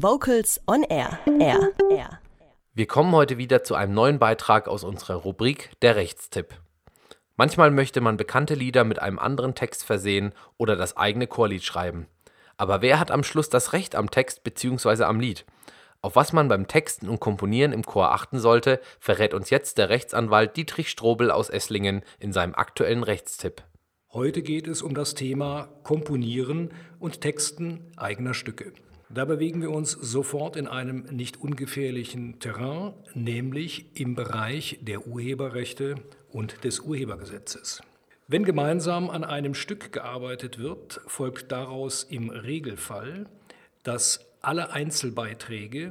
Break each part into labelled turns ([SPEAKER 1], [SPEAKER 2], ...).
[SPEAKER 1] Vocals on Air. Air. Air.
[SPEAKER 2] Wir kommen heute wieder zu einem neuen Beitrag aus unserer Rubrik Der Rechtstipp. Manchmal möchte man bekannte Lieder mit einem anderen Text versehen oder das eigene Chorlied schreiben. Aber wer hat am Schluss das Recht am Text bzw. am Lied? Auf was man beim Texten und Komponieren im Chor achten sollte, verrät uns jetzt der Rechtsanwalt Dietrich Strobel aus Esslingen in seinem aktuellen Rechtstipp.
[SPEAKER 3] Heute geht es um das Thema Komponieren und Texten eigener Stücke. Da bewegen wir uns sofort in einem nicht ungefährlichen Terrain, nämlich im Bereich der Urheberrechte und des Urhebergesetzes. Wenn gemeinsam an einem Stück gearbeitet wird, folgt daraus im Regelfall, dass alle Einzelbeiträge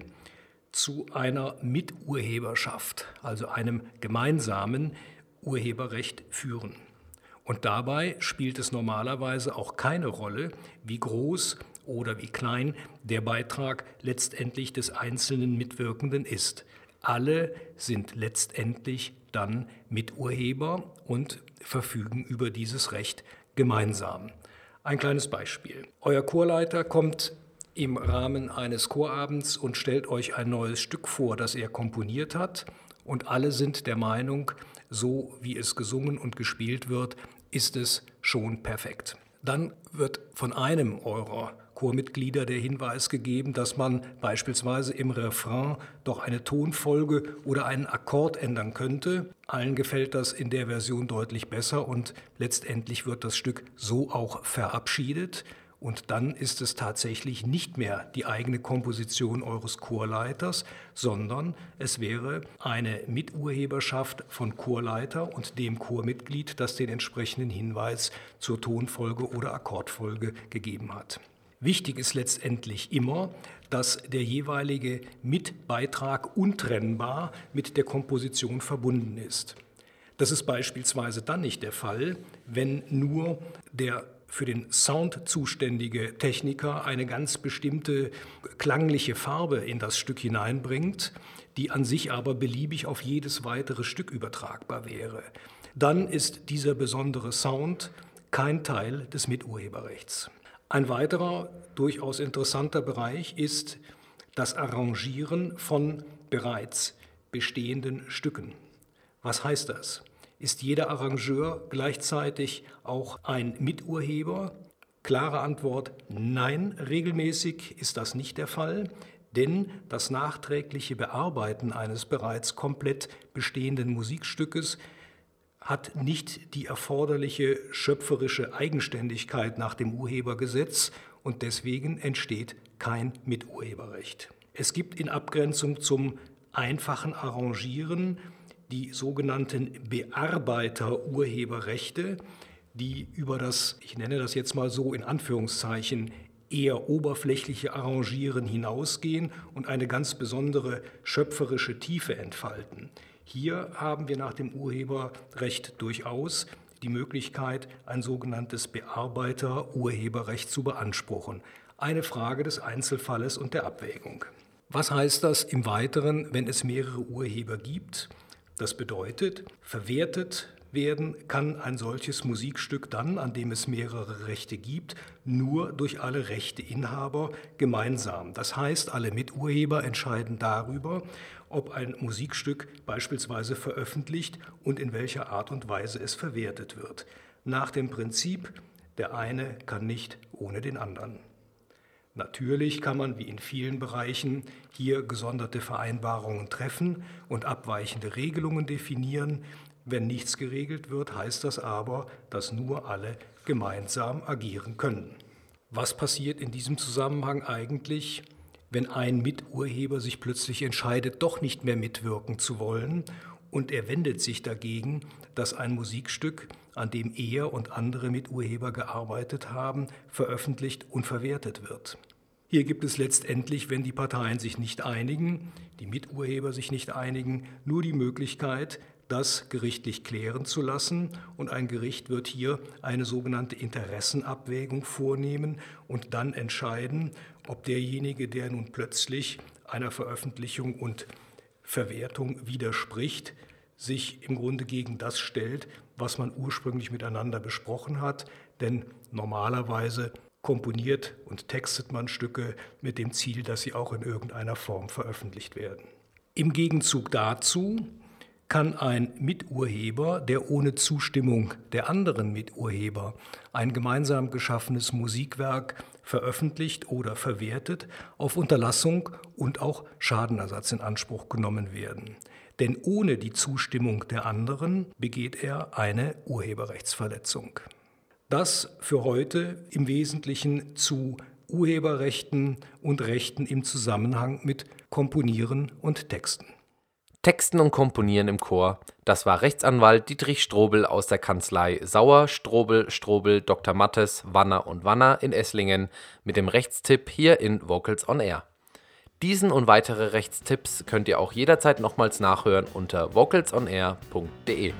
[SPEAKER 3] zu einer Miturheberschaft, also einem gemeinsamen Urheberrecht führen. Und dabei spielt es normalerweise auch keine Rolle, wie groß oder wie klein der Beitrag letztendlich des einzelnen Mitwirkenden ist. Alle sind letztendlich dann Miturheber und verfügen über dieses Recht gemeinsam. Ein kleines Beispiel. Euer Chorleiter kommt im Rahmen eines Chorabends und stellt euch ein neues Stück vor, das er komponiert hat. Und alle sind der Meinung, so wie es gesungen und gespielt wird, ist es schon perfekt. Dann wird von einem eurer Chormitglieder der Hinweis gegeben, dass man beispielsweise im Refrain doch eine Tonfolge oder einen Akkord ändern könnte. Allen gefällt das in der Version deutlich besser und letztendlich wird das Stück so auch verabschiedet. Und dann ist es tatsächlich nicht mehr die eigene Komposition eures Chorleiters, sondern es wäre eine Miturheberschaft von Chorleiter und dem Chormitglied, das den entsprechenden Hinweis zur Tonfolge oder Akkordfolge gegeben hat. Wichtig ist letztendlich immer, dass der jeweilige Mitbeitrag untrennbar mit der Komposition verbunden ist. Das ist beispielsweise dann nicht der Fall, wenn nur der für den Sound zuständige Techniker eine ganz bestimmte klangliche Farbe in das Stück hineinbringt, die an sich aber beliebig auf jedes weitere Stück übertragbar wäre. Dann ist dieser besondere Sound kein Teil des Miturheberrechts. Ein weiterer durchaus interessanter Bereich ist das Arrangieren von bereits bestehenden Stücken. Was heißt das? Ist jeder Arrangeur gleichzeitig auch ein Miturheber? Klare Antwort, nein, regelmäßig ist das nicht der Fall, denn das nachträgliche Bearbeiten eines bereits komplett bestehenden Musikstückes hat nicht die erforderliche schöpferische Eigenständigkeit nach dem Urhebergesetz und deswegen entsteht kein Miturheberrecht. Es gibt in Abgrenzung zum einfachen Arrangieren die sogenannten Bearbeiter-Urheberrechte, die über das, ich nenne das jetzt mal so in Anführungszeichen, eher oberflächliche Arrangieren hinausgehen und eine ganz besondere schöpferische Tiefe entfalten. Hier haben wir nach dem Urheberrecht durchaus die Möglichkeit, ein sogenanntes Bearbeiter-Urheberrecht zu beanspruchen. Eine Frage des Einzelfalles und der Abwägung. Was heißt das im Weiteren, wenn es mehrere Urheber gibt? Das bedeutet, verwertet werden kann ein solches Musikstück dann, an dem es mehrere Rechte gibt, nur durch alle Rechteinhaber gemeinsam. Das heißt, alle Miturheber entscheiden darüber, ob ein Musikstück beispielsweise veröffentlicht und in welcher Art und Weise es verwertet wird. Nach dem Prinzip, der eine kann nicht ohne den anderen. Natürlich kann man wie in vielen Bereichen hier gesonderte Vereinbarungen treffen und abweichende Regelungen definieren. Wenn nichts geregelt wird, heißt das aber, dass nur alle gemeinsam agieren können. Was passiert in diesem Zusammenhang eigentlich, wenn ein Miturheber sich plötzlich entscheidet, doch nicht mehr mitwirken zu wollen und er wendet sich dagegen, dass ein Musikstück, an dem er und andere Miturheber gearbeitet haben, veröffentlicht und verwertet wird. Hier gibt es letztendlich, wenn die Parteien sich nicht einigen, die Miturheber sich nicht einigen, nur die Möglichkeit, das gerichtlich klären zu lassen. Und ein Gericht wird hier eine sogenannte Interessenabwägung vornehmen und dann entscheiden, ob derjenige, der nun plötzlich einer Veröffentlichung und Verwertung widerspricht, sich im Grunde gegen das stellt, was man ursprünglich miteinander besprochen hat. Denn normalerweise komponiert und textet man Stücke mit dem Ziel, dass sie auch in irgendeiner Form veröffentlicht werden. Im Gegenzug dazu kann ein Miturheber, der ohne Zustimmung der anderen Miturheber ein gemeinsam geschaffenes Musikwerk veröffentlicht oder verwertet, auf Unterlassung und auch Schadenersatz in Anspruch genommen werden. Denn ohne die Zustimmung der anderen begeht er eine Urheberrechtsverletzung. Das für heute im Wesentlichen zu Urheberrechten und Rechten im Zusammenhang mit Komponieren und Texten.
[SPEAKER 2] Texten und Komponieren im Chor, das war Rechtsanwalt Dietrich Strobel aus der Kanzlei Sauer, Strobel, Strobel, Dr. Mattes, Wanner und Wanner in Esslingen mit dem Rechtstipp hier in Vocals on Air. Diesen und weitere Rechtstipps könnt ihr auch jederzeit nochmals nachhören unter vocalsonair.de.